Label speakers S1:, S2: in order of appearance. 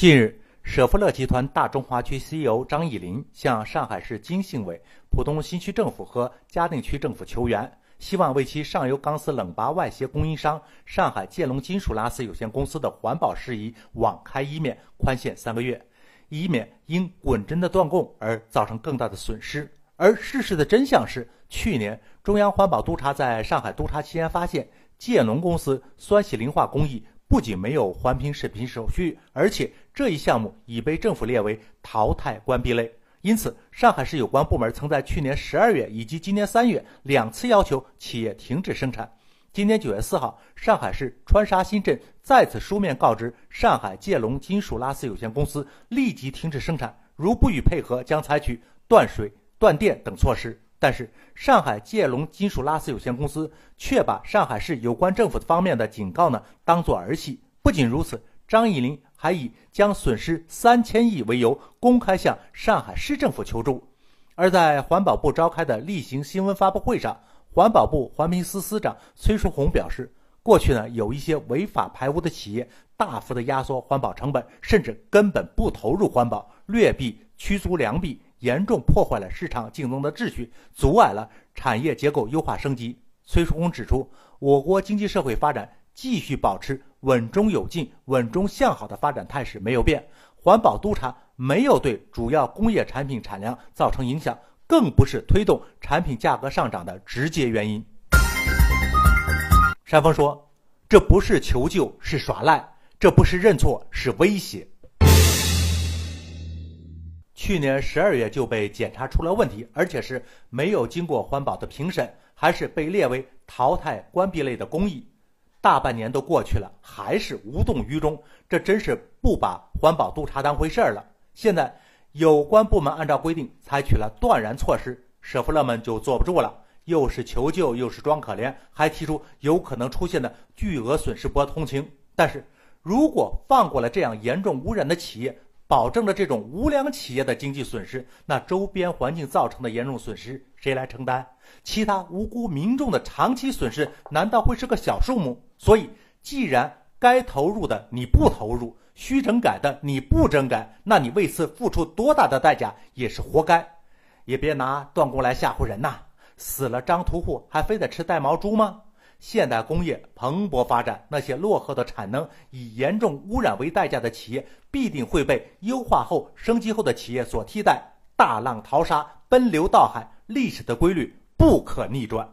S1: 近日，舍弗勒集团大中华区 CEO 张以林向上海市经信委、浦东新区政府和嘉定区政府求援，希望为其上游钢丝冷拔外协供应商上海建龙金属拉丝有限公司的环保事宜网开一面，宽限三个月，以免因滚针的断供而造成更大的损失。而事实的真相是，去年中央环保督察在上海督察期间发现，建龙公司酸洗磷化工艺。不仅没有环评审批手续，而且这一项目已被政府列为淘汰关闭类。因此，上海市有关部门曾在去年十二月以及今年三月两次要求企业停止生产。今年九月四号，上海市川沙新镇再次书面告知上海建龙金属拉丝有限公司立即停止生产，如不予配合，将采取断水、断电等措施。但是，上海建龙金属拉丝有限公司却把上海市有关政府方面的警告呢当做儿戏。不仅如此，张以林还以将损失三千亿为由，公开向上海市政府求助。而在环保部召开的例行新闻发布会上，环保部环评司司长崔淑红表示，过去呢有一些违法排污的企业，大幅的压缩环保成本，甚至根本不投入环保，劣币驱逐良币。严重破坏了市场竞争的秩序，阻碍了产业结构优化升级。崔淑红指出，我国经济社会发展继续保持稳中有进、稳中向好的发展态势没有变，环保督查没有对主要工业产品产量造成影响，更不是推动产品价格上涨的直接原因。山峰说：“这不是求救，是耍赖；这不是认错，是威胁。”去年十二月就被检查出了问题，而且是没有经过环保的评审，还是被列为淘汰关闭类的工艺。大半年都过去了，还是无动于衷，这真是不把环保督查当回事儿了。现在有关部门按照规定采取了断然措施，舍弗勒们就坐不住了，又是求救，又是装可怜，还提出有可能出现的巨额损失拨同情。但是如果放过了这样严重污染的企业，保证了这种无良企业的经济损失，那周边环境造成的严重损失谁来承担？其他无辜民众的长期损失难道会是个小数目？所以，既然该投入的你不投入，需整改的你不整改，那你为此付出多大的代价也是活该。也别拿断供来吓唬人呐！死了张屠户还非得吃带毛猪吗？现代工业蓬勃发展，那些落后的产能、以严重污染为代价的企业，必定会被优化后、升级后的企业所替代。大浪淘沙，奔流到海，历史的规律不可逆转。